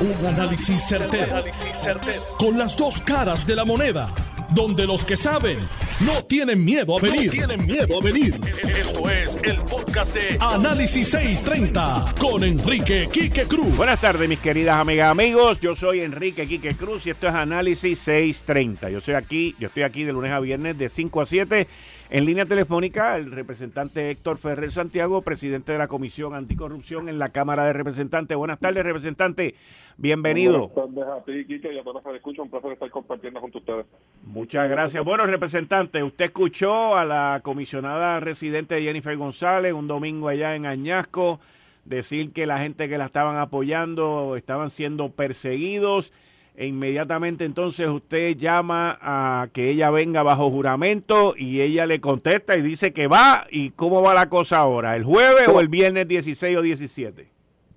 Un análisis certero, Con las dos caras de la moneda. Donde los que saben no tienen miedo a venir. tienen miedo a venir. Esto es el podcast de Análisis 630 con Enrique Quique Cruz. Buenas tardes, mis queridas amigas, amigos. Yo soy Enrique Quique Cruz y esto es Análisis 630. Yo soy aquí, yo estoy aquí de lunes a viernes de 5 a 7 en línea telefónica, el representante Héctor Ferrer Santiago, presidente de la Comisión Anticorrupción en la Cámara de Representantes. Buenas tardes, representante. Bienvenido. Buenas tardes a ti, Quique, y a todos los que escuchan. Un placer estar compartiendo con ustedes. Muchas gracias. Bueno, representante, usted escuchó a la comisionada residente Jennifer González un domingo allá en Añasco decir que la gente que la estaban apoyando estaban siendo perseguidos e inmediatamente entonces usted llama a que ella venga bajo juramento y ella le contesta y dice que va. ¿Y cómo va la cosa ahora? ¿El jueves o el viernes 16 o 17?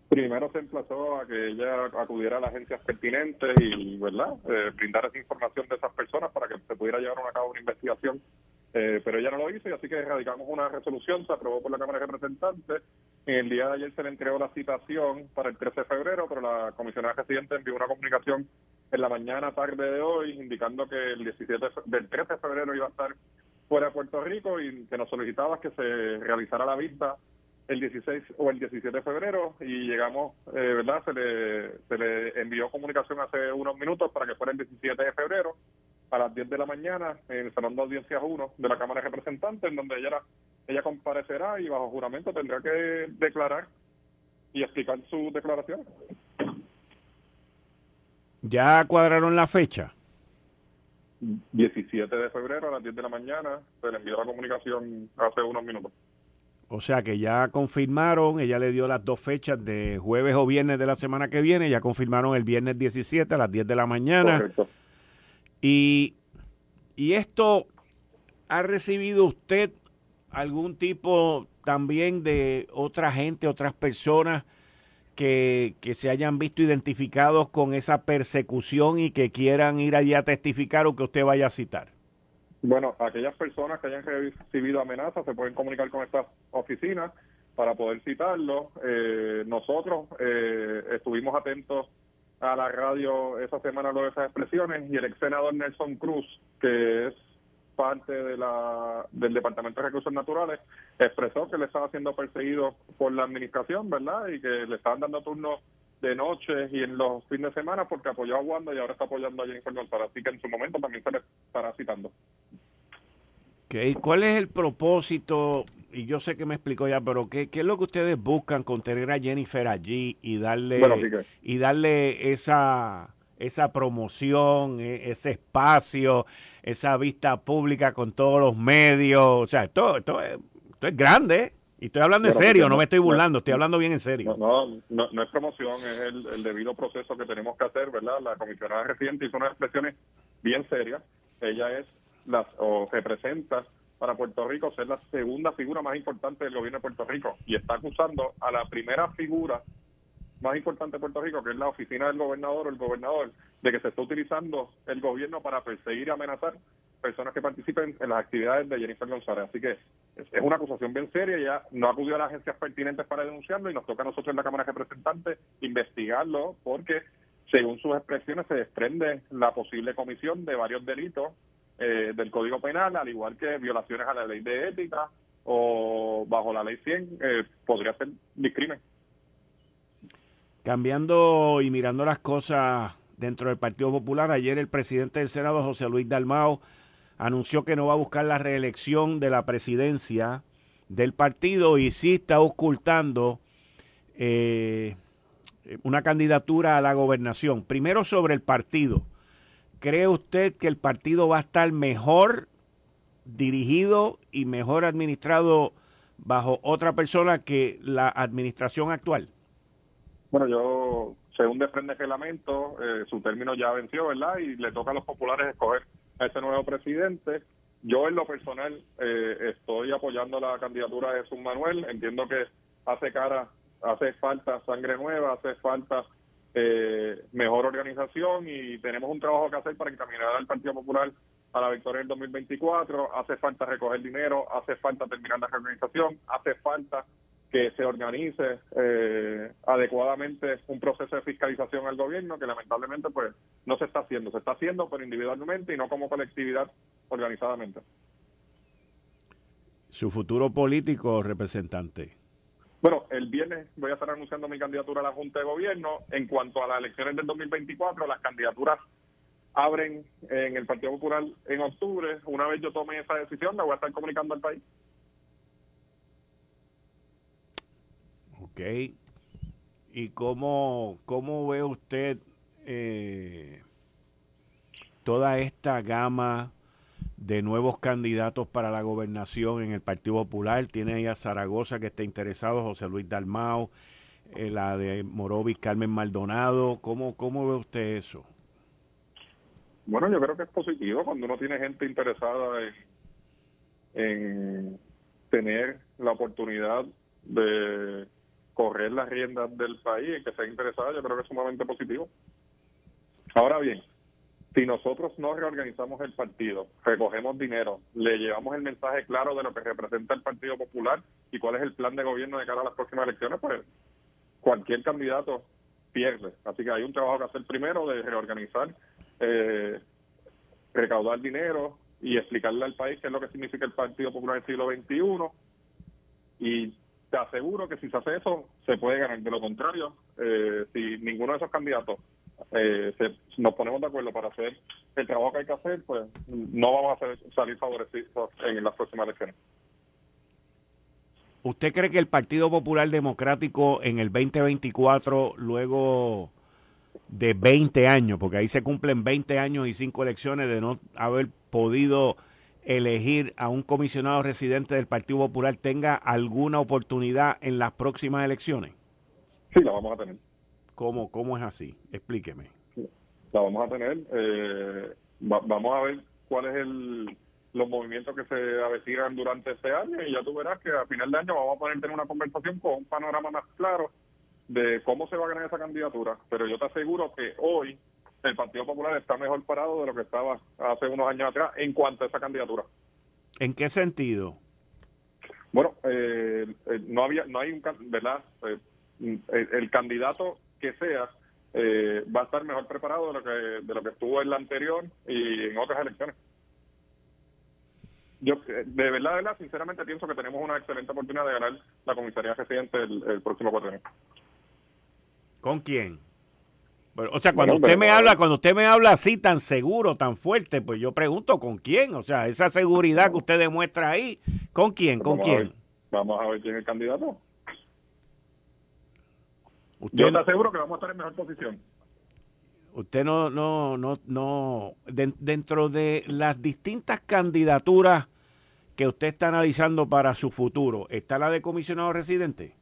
Primero se emplazó a que ella acudiera a las agencias pertinentes y, ¿verdad?, eh, brindar esa información de esas personas para que se pudiera llevar a cabo una investigación. Eh, pero ella no lo hizo y así que radicamos una resolución, se aprobó por la Cámara de Representantes. En el día de ayer se le entregó la citación para el 13 de febrero, pero la comisionada residente envió una comunicación en la mañana tarde de hoy indicando que el 17 del 13 de febrero iba a estar fuera de Puerto Rico y que nos solicitaba que se realizara la vista el 16 o el 17 de febrero y llegamos, eh, ¿verdad? Se le, se le envió comunicación hace unos minutos para que fuera el 17 de febrero a las 10 de la mañana en el Salón de Audiencias 1 de la Cámara de Representantes, en donde ella, ella comparecerá y bajo juramento tendrá que declarar y explicar su declaración. ¿Ya cuadraron la fecha? 17 de febrero a las 10 de la mañana. Se le envió la comunicación hace unos minutos. O sea que ya confirmaron, ella le dio las dos fechas de jueves o viernes de la semana que viene, ya confirmaron el viernes 17 a las 10 de la mañana. Correcto. Y, y esto, ¿ha recibido usted algún tipo también de otra gente, otras personas que, se hayan visto identificados con esa persecución y que quieran ir allí a testificar o que usted vaya a citar? Bueno, aquellas personas que hayan recibido amenazas se pueden comunicar con esta oficina para poder citarlo. Eh, nosotros eh, estuvimos atentos a la radio esa semana lo de esas expresiones y el ex senador Nelson Cruz, que es parte de la, del Departamento de Recursos Naturales, expresó que le estaba siendo perseguido por la administración, ¿verdad? Y que le estaban dando turnos de noche y en los fines de semana porque apoyó a Wanda y ahora está apoyando a Jennifer González. Así que en su momento también se le estará citando. Okay. ¿Cuál es el propósito? Y yo sé que me explicó ya, pero ¿qué, qué es lo que ustedes buscan con tener a Jennifer allí y darle, y darle esa esa promoción, e, ese espacio, esa vista pública con todos los medios. O sea, esto, esto, es, esto es grande. Y estoy hablando en serio, no, me estoy burlando, estoy hablando bien en serio. No, no, no, es promoción, es el, debido proceso que tenemos que hacer, ¿verdad? La comisionada residente hizo unas expresiones bien serias. Ella es, las o representa para Puerto Rico ser la segunda figura más importante del gobierno de Puerto Rico y está acusando a la primera figura más importante de Puerto Rico, que es la oficina del gobernador o el gobernador, de que se está utilizando el gobierno para perseguir y amenazar personas que participen en las actividades de Jennifer González. Así que es una acusación bien seria, ya no acudió a las agencias pertinentes para denunciarlo y nos toca a nosotros en la Cámara de Representantes investigarlo porque según sus expresiones se desprende la posible comisión de varios delitos eh, del Código Penal, al igual que violaciones a la ley de ética o bajo la ley 100, eh, podría ser discrimen. Cambiando y mirando las cosas dentro del Partido Popular, ayer el presidente del Senado, José Luis Dalmao, anunció que no va a buscar la reelección de la presidencia del partido y sí está ocultando eh, una candidatura a la gobernación. Primero sobre el partido. ¿Cree usted que el partido va a estar mejor dirigido y mejor administrado bajo otra persona que la administración actual? Bueno, yo, según desprende el reglamento, eh, su término ya venció, ¿verdad? Y le toca a los populares escoger a ese nuevo presidente. Yo, en lo personal, eh, estoy apoyando la candidatura de Jesús Manuel. Entiendo que hace cara, hace falta sangre nueva, hace falta eh, mejor organización y tenemos un trabajo que hacer para encaminar al Partido Popular a la victoria del 2024. Hace falta recoger dinero, hace falta terminar la reorganización, hace falta que se organice eh, adecuadamente un proceso de fiscalización al gobierno que lamentablemente pues no se está haciendo. Se está haciendo pero individualmente y no como colectividad organizadamente. Su futuro político representante. Bueno, el viernes voy a estar anunciando mi candidatura a la Junta de Gobierno. En cuanto a las elecciones del 2024, las candidaturas abren en el Partido Popular en octubre. Una vez yo tome esa decisión, la voy a estar comunicando al país. Ok. ¿Y cómo, cómo ve usted eh, toda esta gama de nuevos candidatos para la gobernación en el Partido Popular? Tiene ahí a Zaragoza que está interesado, José Luis Dalmao, eh, la de Morovis, Carmen Maldonado. ¿Cómo, ¿Cómo ve usted eso? Bueno, yo creo que es positivo cuando uno tiene gente interesada en, en tener la oportunidad de correr las riendas del país y que sea interesada, yo creo que es sumamente positivo. Ahora bien, si nosotros no reorganizamos el partido, recogemos dinero, le llevamos el mensaje claro de lo que representa el Partido Popular y cuál es el plan de gobierno de cara a las próximas elecciones, pues cualquier candidato pierde. Así que hay un trabajo que hacer primero de reorganizar, eh, recaudar dinero y explicarle al país qué es lo que significa el Partido Popular en el siglo XXI y te aseguro que si se hace eso, se puede ganar. De lo contrario, eh, si ninguno de esos candidatos eh, nos ponemos de acuerdo para hacer el trabajo que hay que hacer, pues no vamos a salir favorecidos en las próximas elecciones. ¿Usted cree que el Partido Popular Democrático en el 2024, luego de 20 años, porque ahí se cumplen 20 años y 5 elecciones de no haber podido elegir a un comisionado residente del Partido Popular tenga alguna oportunidad en las próximas elecciones? Sí, la vamos a tener. ¿Cómo, cómo es así? Explíqueme. La vamos a tener. Eh, vamos a ver cuáles el los movimientos que se avecinan durante este año y ya tú verás que a final de año vamos a poder tener una conversación con un panorama más claro de cómo se va a ganar esa candidatura. Pero yo te aseguro que hoy el Partido Popular está mejor parado de lo que estaba hace unos años atrás en cuanto a esa candidatura. ¿En qué sentido? Bueno, eh, eh, no había, no hay un, ¿verdad? Eh, el, candidato que sea va a estar mejor preparado de lo que de lo que estuvo en la anterior y en otras elecciones. Yo, de verdad, de verdad, sinceramente pienso que tenemos una excelente oportunidad de ganar la comisaría residente el, el próximo cuatro años. ¿Con quién? o sea, cuando usted me habla, cuando usted me habla así tan seguro, tan fuerte, pues yo pregunto con quién, o sea, esa seguridad que usted demuestra ahí, ¿con quién? ¿Con quién? vamos a ver quién es el candidato. Yo le aseguro que vamos a estar en mejor posición. Usted no, no, no, no, dentro de las distintas candidaturas que usted está analizando para su futuro, ¿está la de comisionado residente?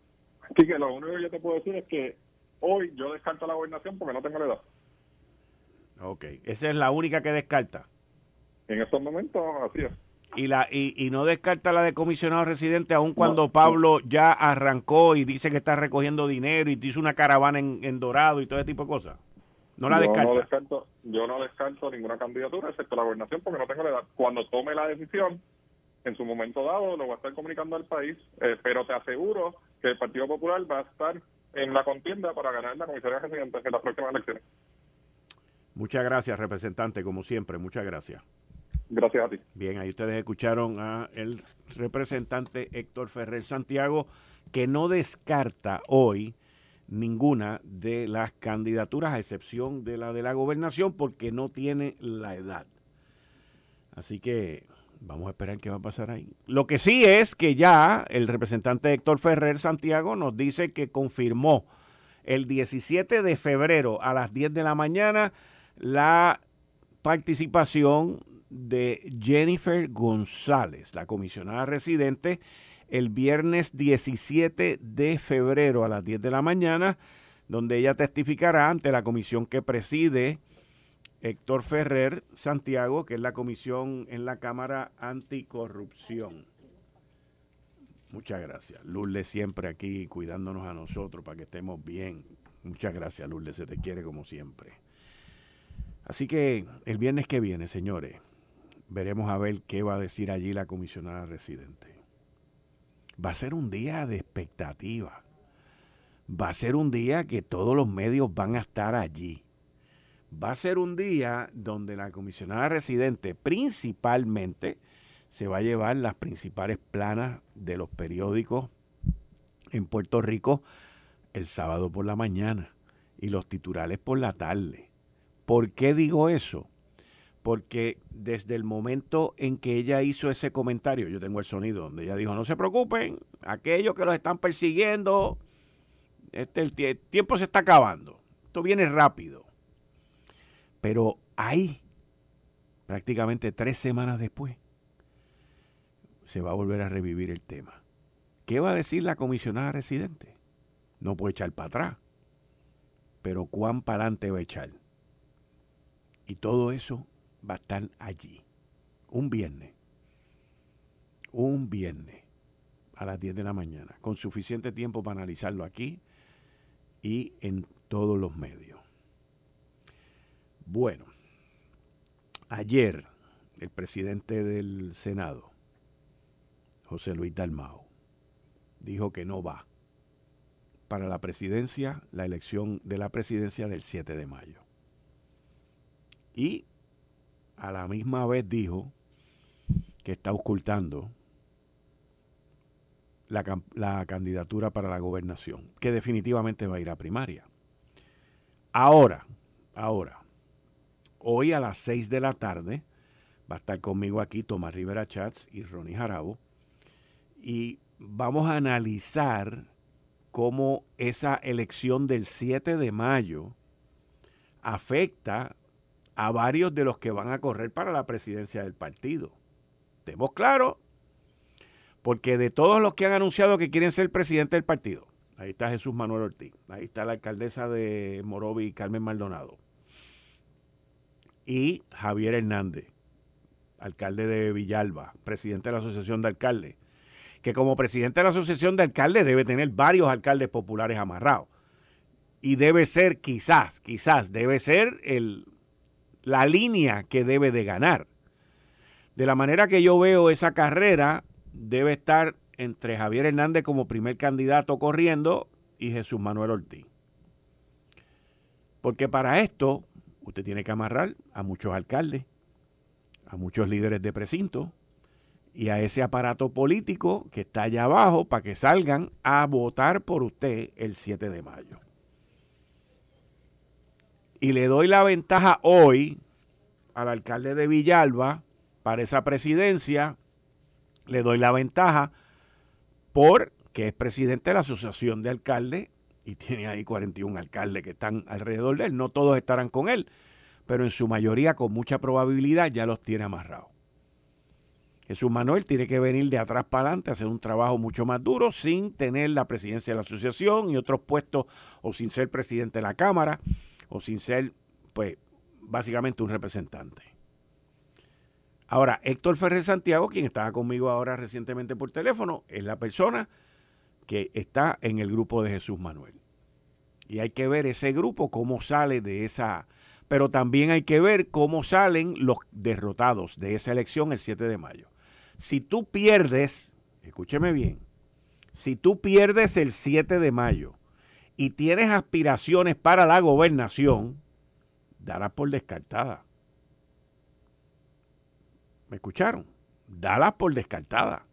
Sí, que lo único que yo te puedo decir es que Hoy yo descarto la gobernación porque no tengo la edad. Ok, esa es la única que descarta. En estos momentos, así es. Y, la, y, no descarta la de comisionado residente, aun cuando Pablo ya arrancó y dice que está recogiendo dinero y hizo una caravana en, Dorado y todo ese tipo de cosas. No la descarta. No descarto, yo no descarto ninguna candidatura, excepto la gobernación, porque no tengo la edad. Cuando tome la decisión, en su momento dado, lo voy a estar comunicando al país, eh, pero te aseguro que el Partido Popular va a estar en la contienda para ganar la comisaría residente en las próximas elecciones. Muchas gracias, representante, como siempre, muchas gracias. Gracias a ti. Bien, ahí ustedes escucharon a el representante Héctor Ferrer Santiago, que no descarta hoy ninguna de las candidaturas, a excepción de la de la gobernación, porque no tiene la edad. Así que Vamos a esperar qué va a pasar ahí. Lo que sí es que ya el representante Héctor Ferrer Santiago nos dice que confirmó el 17 de febrero a las 10 de la mañana la participación de Jennifer González, la comisionada residente, el viernes 17 de febrero a las 10 de la mañana, donde ella testificará ante la comisión que preside Héctor Ferrer Santiago, que es la comisión en la Cámara Anticorrupción. Muchas gracias. Lourdes siempre aquí cuidándonos a nosotros para que estemos bien. Muchas gracias, Lourdes. Se te quiere como siempre. Así que el viernes que viene, señores, veremos a ver qué va a decir allí la comisionada residente. va a ser un día de expectativa. Va a ser un día que todos los medios van a estar allí. Va a ser un día donde la comisionada residente principalmente se va a llevar las principales planas de los periódicos en Puerto Rico el sábado por la mañana y los titulares por la tarde. ¿Por qué digo eso? Porque desde el momento en que ella hizo ese comentario, yo tengo el sonido donde ella dijo, no se preocupen, aquellos que los están persiguiendo, este, el, el tiempo se está acabando, esto viene rápido. Pero ahí, prácticamente tres semanas después, se va a volver a revivir el tema. ¿Qué va a decir la comisionada residente? No puede echar para atrás. Pero cuán para adelante va a echar. Y todo eso va a estar allí. Un viernes. Un viernes a las 10 de la mañana. Con suficiente tiempo para analizarlo aquí y en todos los medios. Bueno, ayer el presidente del Senado, José Luis Dalmao, dijo que no va para la presidencia, la elección de la presidencia del 7 de mayo. Y a la misma vez dijo que está ocultando la, la, candidatura para la gobernación, que definitivamente va a ir a primaria. Ahora, ahora, hoy a las 6 de la tarde va a estar conmigo aquí Tomás Rivera Chats y Ronnie Jarabo y vamos a analizar cómo esa elección del 7 de mayo afecta a varios de los que van a correr para la presidencia del partido. Estemos claros, porque de todos los que han anunciado que quieren ser presidente del partido, ahí está Jesús Manuel Ortiz, ahí está la alcaldesa de Morovi, Carmen Maldonado, y Javier Hernández, alcalde de Villalba, presidente de la Asociación de Alcaldes, que como presidente de la Asociación de Alcaldes debe tener varios alcaldes populares amarrados. Y debe ser, quizás, quizás, debe ser el, la línea que debe de ganar. De la manera que yo veo esa carrera, debe estar entre Javier Hernández como primer candidato corriendo y Jesús Manuel Ortiz. Porque para esto usted tiene que amarrar a muchos alcaldes, a muchos líderes de precinto, y a ese aparato político que está allá abajo para que salgan a votar por usted el 7 de mayo. Y le doy la ventaja hoy al alcalde de Villalba para esa presidencia. Le doy la ventaja porque es presidente de la Asociación de Alcaldes y tiene ahí 41 alcaldes que están alrededor de él. No todos estarán con él, pero en su mayoría con mucha probabilidad ya los tiene amarrados. Jesús Manuel tiene que venir de atrás para adelante a hacer un trabajo mucho más duro sin tener la presidencia de la asociación y otros puestos o sin ser presidente de la Cámara o sin ser, pues, básicamente un representante. Ahora, Héctor Ferrer Santiago, quien estaba conmigo ahora recientemente por teléfono, es la persona que está en el grupo de Jesús Manuel. Y hay que ver ese grupo, cómo sale de esa... Pero también hay que ver cómo salen los derrotados de esa elección el 7 de mayo si tú pierdes, escúcheme bien, si tú pierdes el 7 de mayo y tienes aspiraciones para la gobernación, darás por descartada. ¿Me escucharon? Dalas por descartada.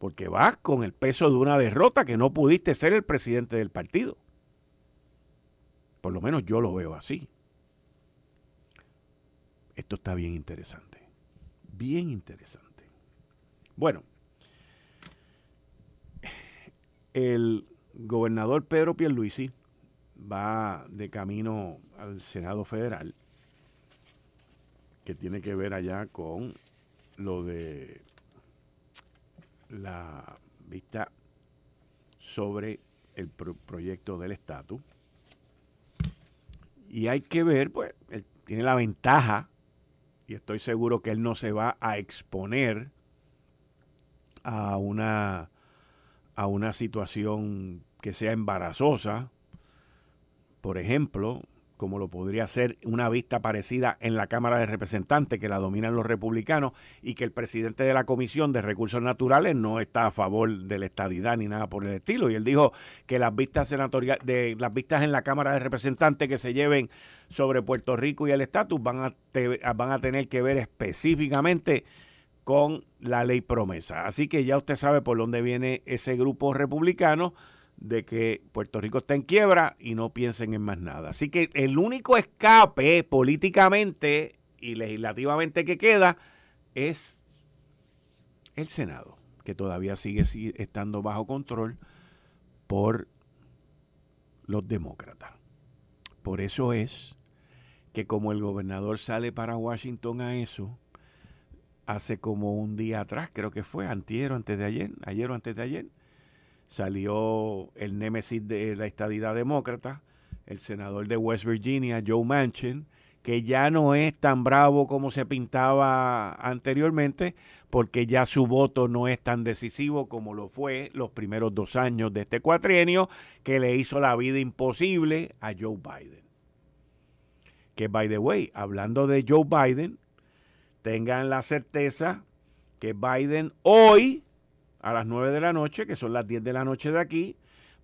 Porque vas con el peso de una derrota que no pudiste ser el presidente del partido. Por lo menos yo lo veo así. Esto está bien interesante. Bien interesante. Bueno, el gobernador Pedro Pierluisi va de camino al Senado Federal, que tiene que ver allá con lo de la vista sobre el proyecto del estatus. Y hay que ver, pues, él tiene la ventaja, y estoy seguro que él no se va a exponer a una, a una situación que sea embarazosa, por ejemplo, como lo podría ser una vista parecida en la Cámara de Representantes, que la dominan los republicanos, y que el presidente de la Comisión de Recursos Naturales no está a favor de la estadidad ni nada por el estilo. Y él dijo que las vistas senatoriales, de las vistas en la Cámara de Representantes que se lleven sobre Puerto Rico y el estatus van a, van a tener que ver específicamente con la ley promesa. Así que ya usted sabe por dónde viene ese grupo republicano de que Puerto Rico está en quiebra y no piensen en más nada. Así que el único escape políticamente y legislativamente que queda es el Senado, que todavía sigue estando bajo control por los demócratas. Por eso es que como el gobernador sale para Washington a eso, hace como un día atrás, creo que fue, antier o antes de ayer, ayer o antes de ayer, salió el némesis de la estadidad demócrata, el senador de West Virginia, Joe Manchin, que ya no es tan bravo como se pintaba anteriormente, porque ya su voto no es tan decisivo como lo fue los primeros dos años de este cuatrienio, que le hizo la vida imposible a Joe Biden. Que, by the way, hablando de Joe Biden, tengan la certeza que Biden hoy a las 9 de la noche, que son las 10 de la noche de aquí,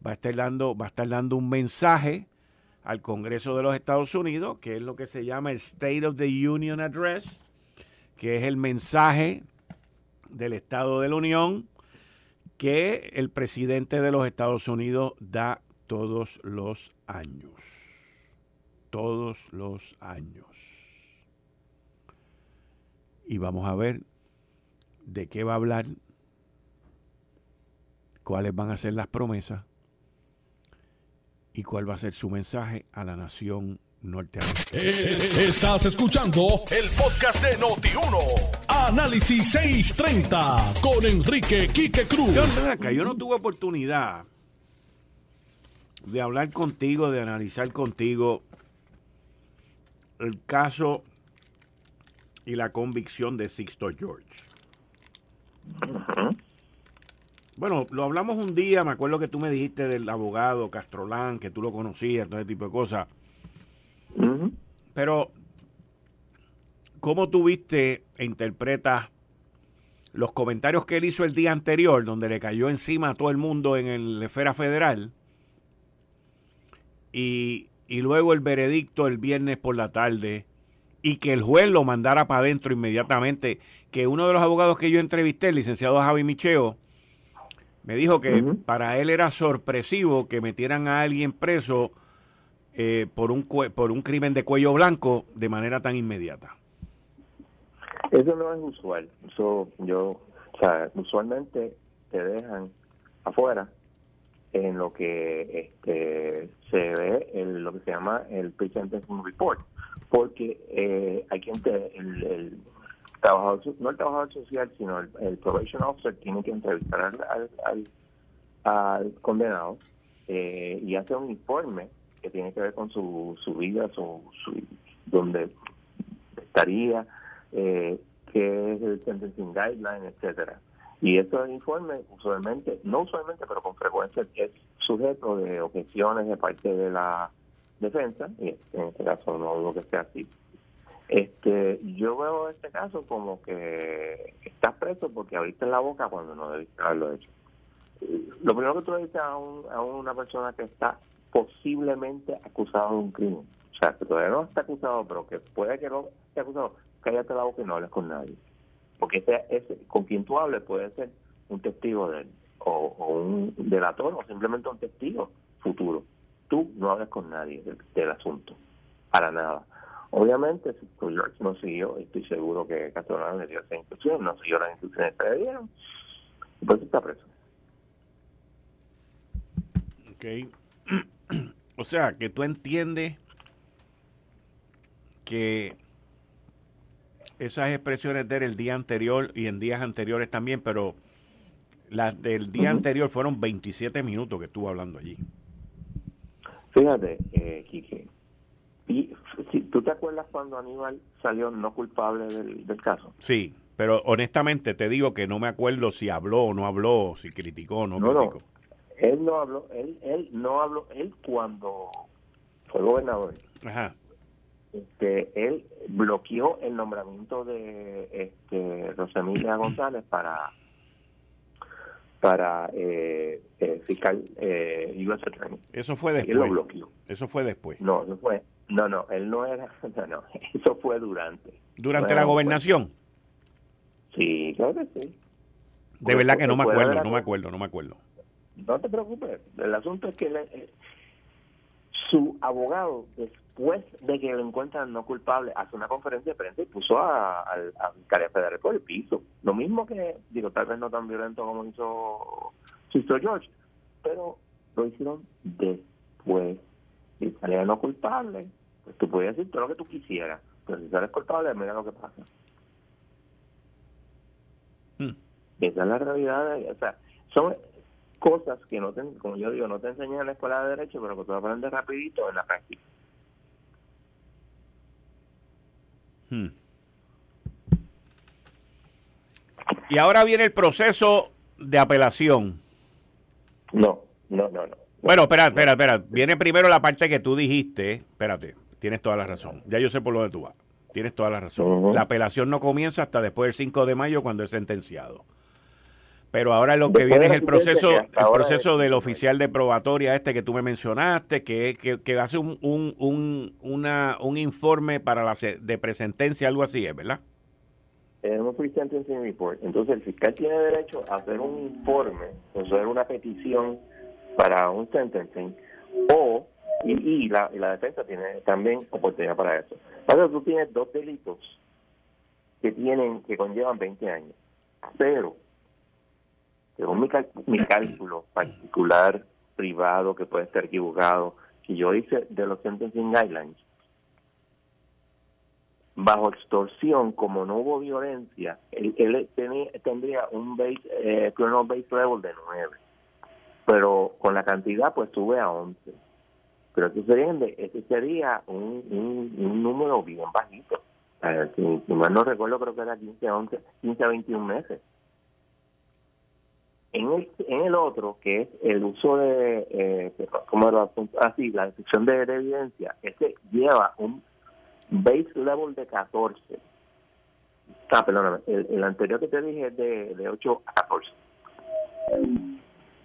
va a estar dando, va a estar dando un mensaje al Congreso de los Estados Unidos, que es lo que se llama el State of the Union Address, que es el mensaje del Estado de la Unión que el presidente de los Estados Unidos da todos los años. Todos los años. Y vamos a ver de qué va a hablar cuáles van a ser las promesas y cuál va a ser su mensaje a la nación norteamericana. Eh, estás escuchando el podcast de Noti1. Análisis 630 con Enrique Quique Cruz. Yo, yo no tuve oportunidad de hablar contigo, de analizar contigo el caso y la convicción de Sixto George. Bueno, lo hablamos un día, me acuerdo que tú me dijiste del abogado Castrolán, que tú lo conocías, todo ese tipo de cosas. Pero, ¿cómo tú viste e interpretas los comentarios que él hizo el día anterior, donde le cayó encima a todo el mundo en el esfera federal? Y, y luego el veredicto el viernes por la tarde y que el juez lo mandara para adentro inmediatamente, que uno de los abogados que yo entrevisté, el licenciado Javi Micheo, me dijo que para él era sorpresivo que metieran a alguien preso eh, por, un por un crimen de cuello blanco de manera tan inmediata. Eso no es usual. Eso yo, o sea, usualmente te dejan afuera en lo que este, se ve en lo que se llama el pre-sentencing report, porque eh, hay quien te, el trabajador, no el trabajador social, sino el, probation officer tiene que entrevistar al, al, condenado eh, y hace un informe que tiene que ver con su, su vida, su, su donde estaría, eh, qué es el sentencing guideline, etcétera. Y ese informe usualmente, no usualmente, pero con frecuencia es sujeto de objeciones de parte de la defensa, y en este caso no dudo que sea así, este, yo veo este caso como que estás preso porque abriste la boca cuando no debiste haberlo hecho. Lo primero que tú le dices a, a una persona que está posiblemente acusado de un crimen, o sea, que todavía no está acusado, pero que puede que no esté acusado, cállate la boca y no hables con nadie. Porque ese, ese, con quien tú hables puede ser un testigo de él, o, un delator, o simplemente un testigo futuro. Tú no hables con nadie del, asunto, para nada. Obviamente, si George no siguió, estoy seguro que Castellano le dio esa instrucción, no siguió las instrucciones que le dieron, pues está preso. Ok. o sea, que tú entiendes que esas expresiones de el día anterior y en días anteriores también, pero las del día anterior fueron 27 minutos que estuvo hablando allí. Fíjate, eh, Quique, y si, ¿tú te acuerdas cuando Aníbal salió no culpable del, caso? Sí, pero honestamente te digo que no me acuerdo si habló o no habló, si criticó o no, criticó. Él no habló, él, él no habló, él cuando fue gobernador, Este, él bloqueó el nombramiento de este, Rosemilia González para para eh, eh fiscal eh, Eso fue después. Él lo bloqueó. Eso fue después. No, no fue. No, no, él no era. No, no, eso fue durante. ¿Durante la gobernación? Sí, claro que sí. De verdad que no me acuerdo, no me acuerdo, no me acuerdo. No te preocupes. El asunto es que eh, su abogado, después de que lo encuentran no culpable, hace una conferencia de prensa y puso a, a, Federal por el piso. Lo mismo que, digo, tal vez no tan violento como hizo, hizo George, pero lo hicieron después. Si salía no culpable, pues tú podías decir todo lo que tú quisieras, pero si sales culpable, mira lo que pasa. Hmm. Esa es la realidad. o sea, son cosas que no te, como yo digo, no te enseñan en la escuela de derecho, pero que tú aprendes rapidito en la práctica. Hmm. Y ahora viene el proceso de apelación. No, no, no, no. Bueno, espera, espera, espera. Viene primero la parte que tú dijiste. Espérate, tienes toda la razón. Ya yo sé por lo de tú vas. Tienes toda la razón. La apelación no comienza hasta después del 5 de mayo cuando es sentenciado. Pero ahora lo que viene es el proceso, el proceso del oficial de probatoria este que tú me mencionaste, que, que, hace un, un, un, una, un informe para la de presentencia, algo así, ¿es verdad? Es un pre-sentencing report. Entonces el fiscal tiene derecho a hacer un informe, o hacer una petición para un sentencing, o, y, la, y la defensa tiene también oportunidad para eso. Ahora tú tienes dos delitos que tienen, que conllevan 20 años, pero según mi, cálculo particular, privado, que puede estar equivocado, que yo hice de los sentencing guidelines, bajo extorsión, como no hubo violencia, él, tendría un base, eh, criminal base level de 9. Pero con la cantidad, pues sube a 11. Pero eso sería, ese sería un, un, número bien bajito. si, si, mal no recuerdo, creo que era 15 11, 15 a 21 meses. En el, en el otro, que es el uso de, eh, ¿cómo era? Así, la destrucción de, evidencia, este lleva un base level de 14. Ah, perdóname, el, anterior que te dije es de, de 8 a 14.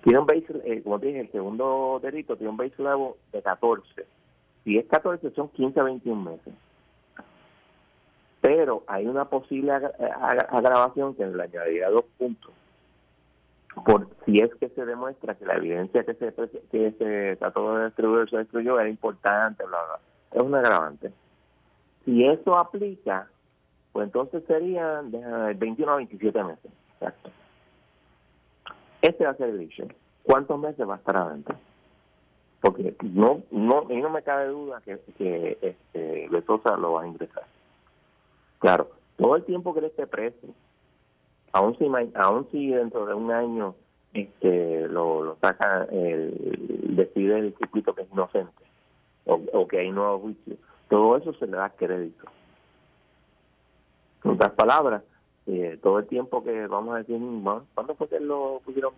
Tiene un base, eh, como te dije, el segundo delito tiene un base level de 14. Si es 14, son 15 a 21 meses. Pero hay una posible agravación que le añadiría dos puntos por si es que se demuestra que la evidencia que se que se trató de destruir se destruyó era importante, bla, bla. Es un agravante. Si eso aplica, pues entonces serían de 21 a 27 meses. Exacto. Este va a ser el issue. ¿Cuántos meses va a estar adentro? Porque no, no, a mí no me cabe duda que, que este, Sosa lo va a ingresar. Claro, todo el tiempo que él esté preso, aún si, aún si dentro de un año este lo, saca, el, decide el circuito que es inocente o, que hay nuevo juicio, todo eso se le da crédito. En otras palabras, eh, todo el tiempo que vamos a decir, ¿cuándo fue que lo pusieron?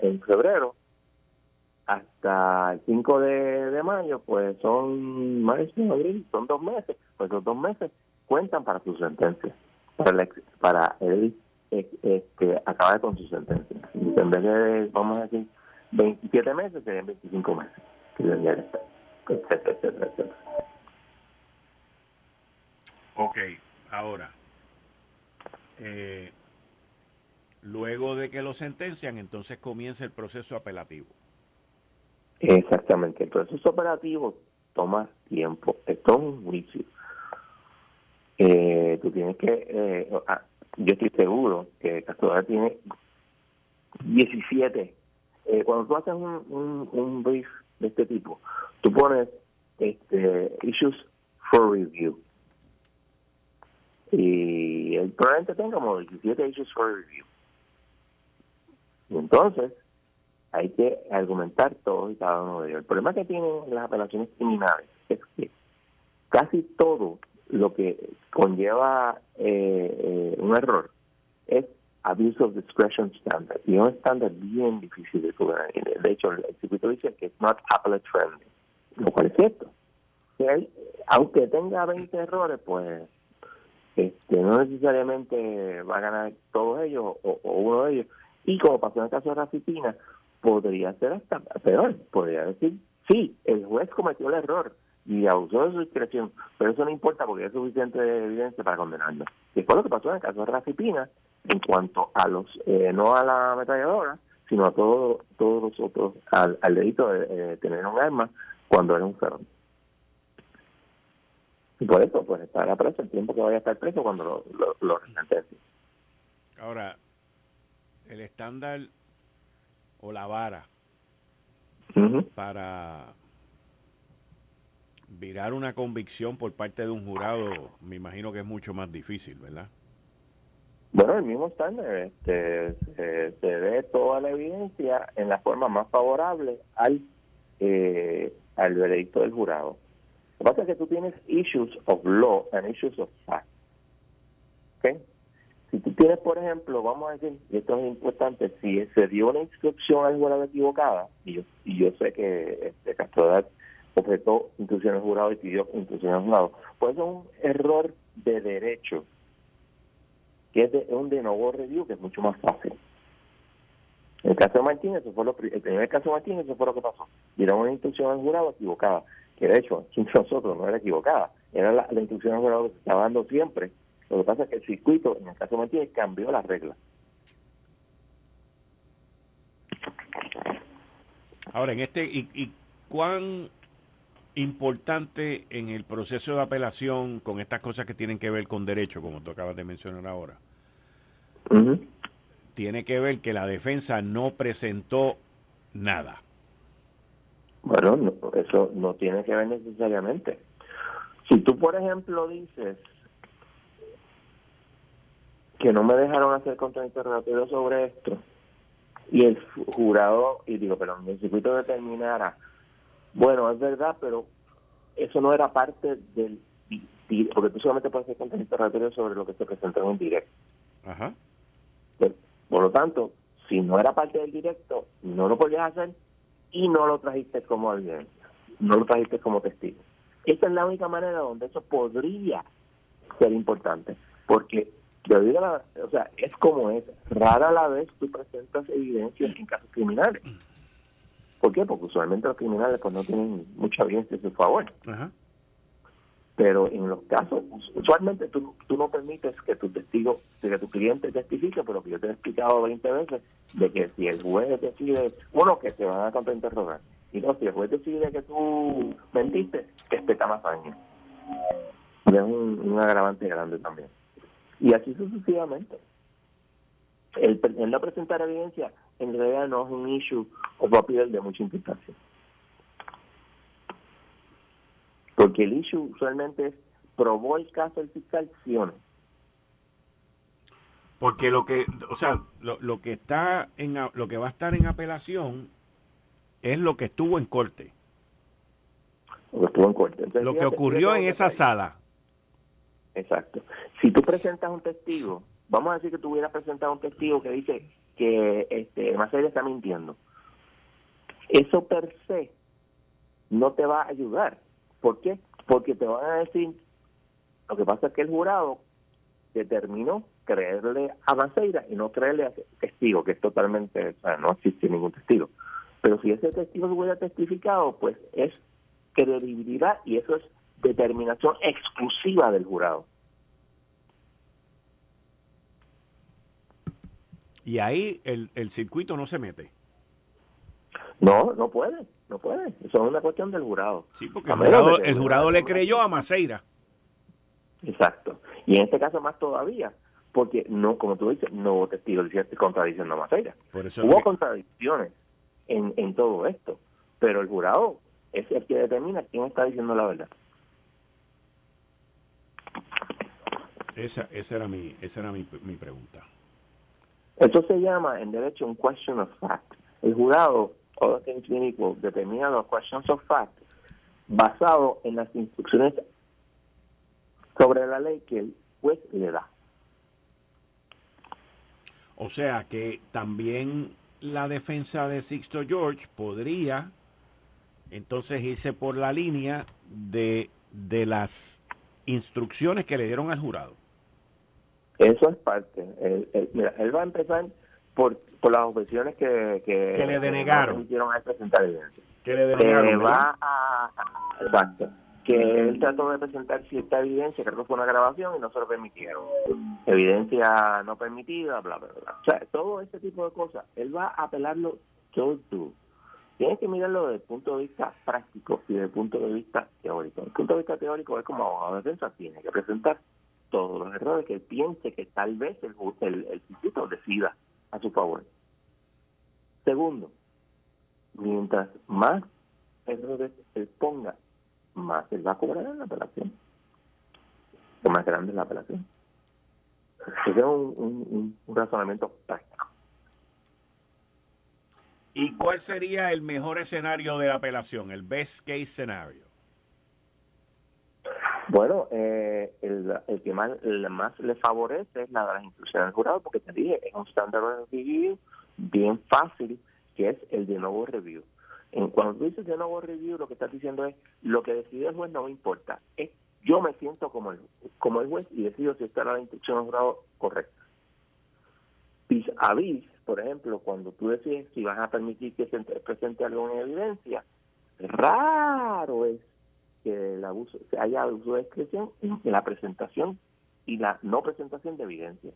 En, febrero hasta el 5 de, mayo, pues son marzo, abril, son dos meses, pues los dos meses cuentan para su sentencia, para, para el este, acabar con su sentencia. en vez de, vamos a decir, 27 meses, serían 25 meses. Ok, ahora, eh, luego de que lo sentencian, entonces comienza el proceso apelativo. Exactamente, el proceso operativo toma tiempo, esto es un juicio. Eh, tú tienes que, eh, yo estoy seguro que Castrodal tiene 17. Eh, cuando tú haces un, un, brief de este tipo, tú pones este, issues for review. Y el probablemente tenga como 17 issues for review. Y entonces, hay que argumentar todo y cada uno de ellos. El problema que tienen las apelaciones criminales es que casi todo lo que conlleva eh, eh, un error es abuse of discretion standard y un estándar bien difícil de lograr. De hecho, el circuito dice que es not appellate friendly, lo cual es cierto. que aunque tenga 20 errores, pues este, no necesariamente va a ganar todos ellos o, uno de ellos. Y como pasó en el caso de Rafipina, podría ser hasta peor, podría decir, sí, el juez cometió el error y abusó de su discreción, pero eso no importa porque es suficiente evidencia para condenarlo. Y fue lo que pasó en el caso de Rafipina en cuanto a los, eh, no a la ametralladora, sino a todo, todos los otros, al, delito de tener un arma cuando era un ferro. Y por eso, pues estará preso el tiempo que vaya a estar preso cuando lo, lo, lo Ahora, el estándar o la vara para virar una convicción por parte de un jurado, me imagino que es mucho más difícil, ¿verdad? Bueno, el mismo estándar, este, se, ve toda la evidencia en la forma más favorable al, eh, al veredicto del jurado. Lo que pasa es que tú tienes issues of law and issues of fact. ¿Okay? Si tú tienes, por ejemplo, vamos a decir, y esto es importante, si se dio una instrucción al jurado equivocada, y yo, y yo sé que este, Castrodad objetó instrucciones al jurado y pidió instrucciones al jurado, pues es un error de derecho, que es, de, un de nuevo review, que es mucho más fácil. El caso de Martínez, eso fue lo, el primer caso de Martínez, eso fue lo que pasó. Dieron una instrucción al jurado equivocada que de hecho nosotros no era equivocada, era la, instrucción que se estaba dando siempre. Lo que pasa es que el circuito, en el caso de Martínez, cambió las reglas. Ahora, en este, y, y cuán importante en el proceso de apelación con estas cosas que tienen que ver con derecho, como tú acabas de mencionar ahora, tiene que ver que la defensa no presentó nada. Bueno, eso no tiene que ver necesariamente. Si tú, por ejemplo, dices que no me dejaron hacer contrainterrogatorio sobre esto y el jurado, y digo, pero el circuito determinara, bueno, es verdad, pero eso no era parte del porque tú solamente puedes hacer contrainterrogatorio sobre lo que se presentó en un directo. Ajá. por lo tanto, si no era parte del directo, no lo podías hacer y no lo trajiste como evidencia, no lo trajiste como testigo. Esta es la única manera donde eso podría ser importante, porque yo digo, o sea, es como es, rara la vez tú presentas evidencia en casos criminales. ¿Por qué? Porque usualmente los criminales pues no tienen mucha evidencia a su favor. Pero en los casos, usualmente tú, tú no permites que tu testigo, que tu cliente testifique, pero que yo te he explicado 20 veces, de que si el juez decide, uno, que te van a contrainterrogar, y dos, si el juez decide que tú mentiste, que espeta más años. Y es un, agravante grande también. Y así sucesivamente. El, el no presentar evidencia en realidad no es un issue o papel de mucha importancia. Porque el issue usualmente es, ¿probó el caso el fiscal, sí o no? Porque lo que, o sea, lo, que está en, lo que va a estar en apelación es lo que estuvo en corte. Lo que estuvo en corte. lo que ocurrió en esa sala. Exacto. Si tú presentas un testigo, vamos a decir que tú hubieras presentado un testigo que dice que este está mintiendo. Eso per se no te va a ayudar. ¿Por qué? Porque te van a decir, lo que pasa es que el jurado determinó creerle a Maceira y no creerle a testigo, que es totalmente, o sea, no existe ningún testigo. Pero si ese testigo hubiera testificado, pues es credibilidad y eso es determinación exclusiva del jurado. Y ahí el, el circuito no se mete. No, no puede, no puede. Eso es una cuestión del jurado. Sí, porque el jurado, el jurado le creyó a Maceira. Exacto. Y en este caso más todavía, porque no, como tú dices, no hubo testigos contradiciendo a Maceira. hubo contradicciones en, en todo esto, pero el jurado es el que determina quién está diciendo la verdad. Esa, esa era mi, esa era mi, mi pregunta. Eso se llama en derecho un question of fact. El jurado other things being determina los questions of fact basado en las instrucciones sobre la ley que el juez le da. O sea que también la defensa de Sixto George podría entonces irse por la línea de, de las instrucciones que le dieron al jurado. Eso es parte. Él, mira, él va a empezar por, por las objeciones que, que, le denegaron. Que a presentar evidencia. Que le denegaron. va a, exacto. Que él trató de presentar cierta evidencia, creo que fue una grabación y no se lo permitieron. Evidencia no permitida, bla, bla, bla. O sea, todo ese tipo de cosas. Él va a apelarlo todo. Tienes que mirarlo desde el punto de vista práctico y desde el punto de vista teórico. Desde el punto de vista teórico es como abogado de defensa, tiene que presentar todos los errores que piense que tal vez el, el, instituto decida a su favor. Segundo, mientras más errores él ponga, más él va a cobrar en la apelación. O más grande es la apelación. Ese es un, un razonamiento práctico. ¿Y cuál sería el mejor escenario de la apelación, el best case scenario? Bueno, eh, el, que más, le favorece es la de las instrucciones del jurado, porque te dije, es un standard review bien fácil, que es el de nuevo review. En, cuando tú dices de nuevo review, lo que estás diciendo es, lo que decide el juez no me importa. Es, yo me siento como el, como el juez y decido si está la instrucción del jurado correcta. Vis a por ejemplo, cuando tú decides si vas a permitir que se presente alguna evidencia, raro es que el abuso, haya abuso de discreción en la presentación y la no presentación de evidencia.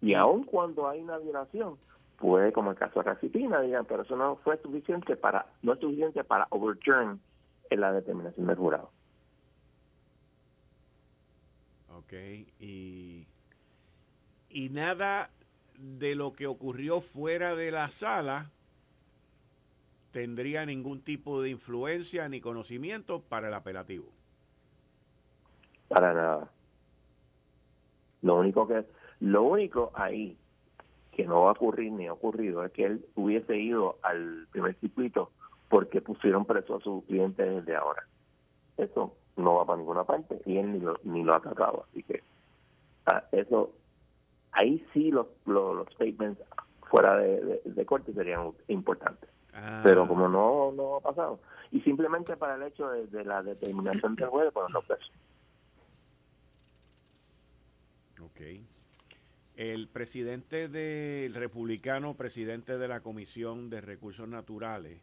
Y aun cuando hay una violación, puede, como el caso de Racipina, digan, pero eso no fue suficiente para, no es suficiente para overturn en la determinación del jurado. Ok, y, y nada de lo que ocurrió fuera de la sala tendría ningún tipo de influencia ni conocimiento para el apelativo. Para nada. Lo único que lo único ahí que no va a ocurrir ni ha ocurrido es que él hubiese ido al primer circuito porque pusieron preso a sus clientes desde ahora. Eso no va para ninguna parte y él ni lo, ni lo ha tratado. Así que ah, eso, ahí sí los, los, statements fuera de corte serían importantes. Pero ah. como no, no ha pasado. Y simplemente para el hecho de, la determinación del juez pues no preso. Ok. El presidente del republicano, presidente de la Comisión de Recursos Naturales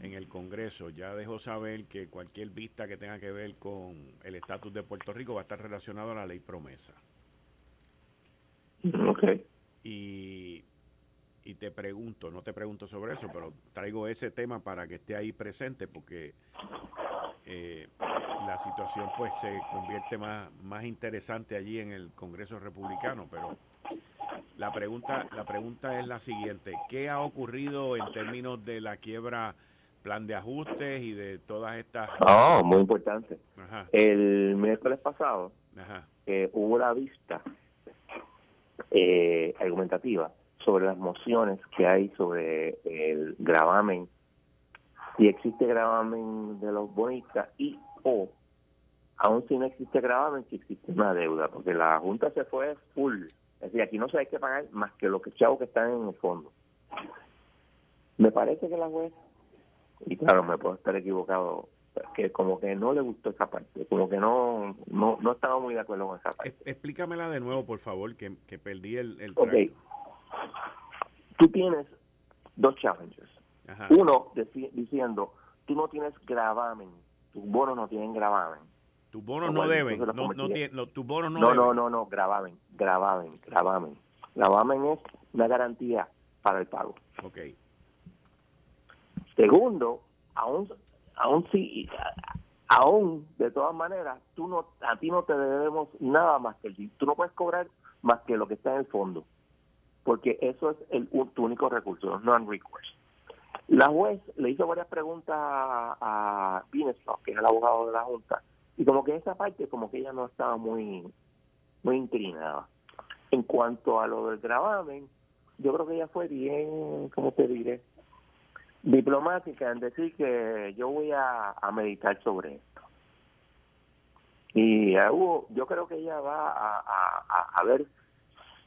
en el Congreso, ya dejó saber que cualquier vista que tenga que ver con el estatus de Puerto Rico va a estar relacionado a la ley promesa. Ok. Y y te pregunto, no te pregunto sobre eso, pero traigo ese tema para que esté ahí presente porque eh, la situación pues se convierte más, más interesante allí en el Congreso Republicano, pero la pregunta, la pregunta es la siguiente, ¿qué ha ocurrido en términos de la quiebra plan de ajustes y de todas estas... Oh, muy importante. El miércoles pasado eh, hubo la vista eh, argumentativa sobre las mociones que hay sobre el gravamen, si existe gravamen de los bonistas y o, aún si no existe gravamen, si existe una deuda, porque la Junta se fue full. Es decir, aquí no se hay que pagar más que lo que chavos que están en el fondo. Me parece que la juez, y claro, me puedo estar equivocado, que como que no le gustó esa parte, como que no no, no estaba muy de acuerdo con esa parte. Explícamela de nuevo, por favor, que, que perdí el, el tú tienes dos challenges. Uno diciendo, tú no tienes gravamen, tus bonos no tienen gravamen. Tus bonos no deben, no, no, no, tus bonos no, no deben. No, no, no, gravamen, gravamen, gravamen. Gravamen es una garantía para el pago. Ok. Segundo, aún, aún si, aún de todas maneras, tú no, a ti no te debemos nada más que el, tú no puedes cobrar más que lo que está en el fondo porque eso es el, tu único recurso, non-recourse. La juez le hizo varias preguntas a, a que es el abogado de la Junta, y como que esa parte, como que ella no estaba muy, muy inclinada. En cuanto a lo del gravamen, yo creo que ella fue bien, ¿cómo te diré? Diplomática en decir que yo voy a, meditar sobre esto. Y hubo, yo creo que ella va a, a, a ver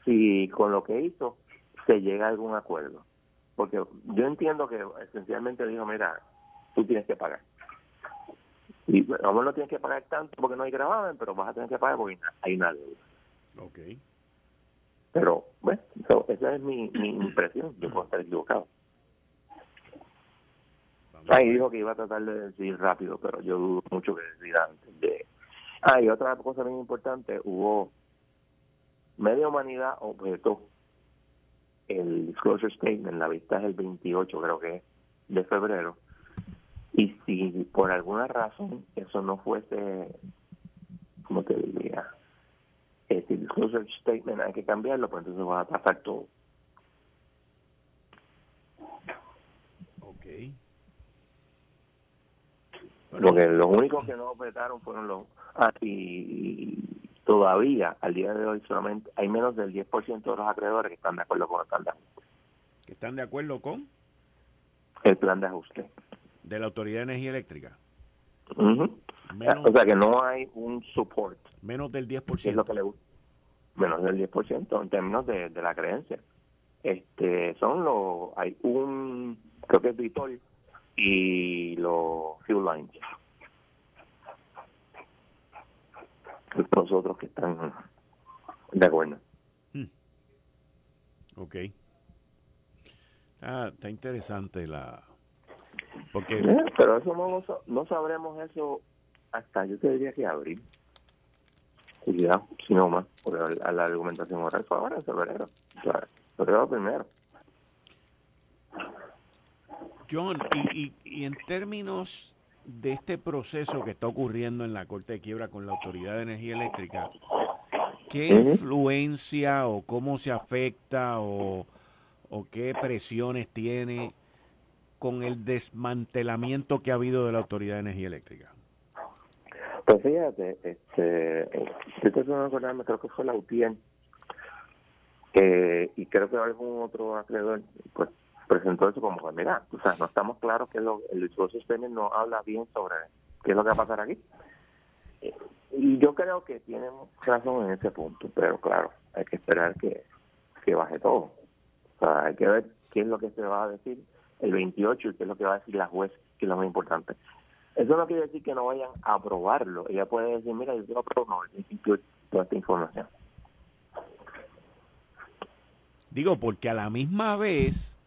si con lo que hizo se llega a algún acuerdo. Porque yo entiendo que esencialmente dijo, mira, tú tienes que pagar. Y a lo no tienes que pagar tanto porque no hay gravamen, pero vas a tener que pagar porque hay una deuda. Ok. Pero, bueno, esa es mi, mi impresión. Yo puedo estar equivocado. Ahí dijo que iba a tratar de decir rápido, pero yo dudo mucho que decida antes de... Ah, y otra cosa bien importante, hubo media humanidad objetó el disclosure statement, la vista es el 28 creo que es, de febrero, y si por alguna razón eso no fuese, ¿cómo te diría? Este disclosure statement hay que cambiarlo, pues entonces va a pasar todo. Ok. Porque los únicos que no objetaron fueron los... Ah, y, todavía, al día de hoy, solamente hay menos del 10% de los acreedores que están de acuerdo con el plan de ajuste. ¿Que están de acuerdo con? El plan de ajuste. ¿De la Autoridad de Energía Eléctrica? o sea que no hay un support. Menos del 10%. Es lo que le Menos del 10% en términos de, de la creencia. Este, son los... Hay un... Creo que es Vitol y los fuel lines. Los otros que están de acuerdo. Hmm. Ok. Ah, está interesante la... Porque... Eh, pero eso no, no sabremos eso hasta yo te diría que abril. Cuidado, si no más, porque la, la argumentación oral fue ahora en febrero. febrero primero. John, y, y, en términos de este proceso que está ocurriendo en la Corte de Quiebra con la Autoridad de Energía Eléctrica, ¿qué influencia o cómo se afecta o, qué presiones tiene con el desmantelamiento que ha habido de la Autoridad de Energía Eléctrica? Pues fíjate, este, si te me creo que fue la UTIEN, y creo que algún otro acreedor, pues presentó eso como, pues mira, o sea, no estamos claros que lo, el discurso sistema no habla bien sobre qué es lo que va a pasar aquí. Y yo creo que tienen razón en ese punto, pero claro, hay que esperar que, que baje todo. O sea, hay que ver qué es lo que se va a decir el 28 y qué es lo que va a decir la juez, que es lo más importante. Eso no quiere decir que no vayan a aprobarlo. Ella puede decir, mira, yo no, necesito toda esta información. Digo, porque a la misma vez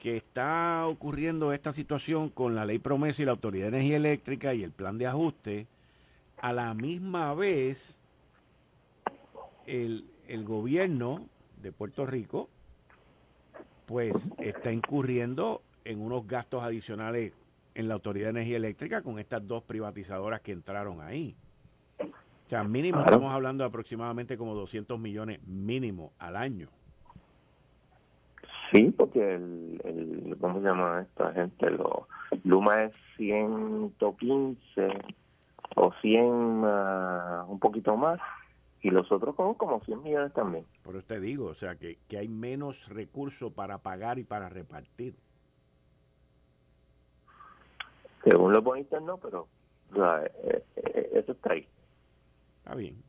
que está ocurriendo esta situación con la ley promesa y la Autoridad de Energía Eléctrica y el plan de ajuste, a la misma vez el, el gobierno de Puerto Rico pues está incurriendo en unos gastos adicionales en la Autoridad de Energía Eléctrica con estas dos privatizadoras que entraron ahí. O sea, mínimo estamos hablando de aproximadamente como 200 millones mínimo al año. Sí, porque el, el ¿cómo se llama esta gente? Lo, Luma es 115 o 100, ah, un poquito más, y los otros son como 100 millones también. Por eso te digo, o sea, que, que hay menos recursos para pagar y para repartir. Según los bonistas no, pero eh, eh, eso está ahí. Está bien.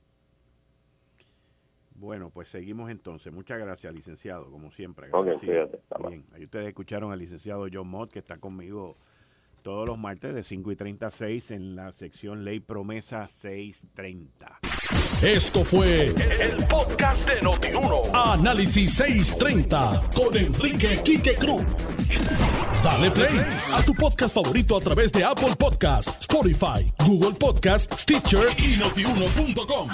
Bueno, pues seguimos entonces. Muchas gracias, licenciado, como siempre. Bien, ahí ustedes escucharon al licenciado John Mott, que está conmigo todos los martes de 5 y 36 en la sección Ley Promesa 630. Esto fue el, podcast de Notiuno. Análisis 630 con Enrique Quique Cruz. Dale play a tu podcast favorito a través de Apple Podcasts, Spotify, Google Podcasts, Stitcher y notiuno.com.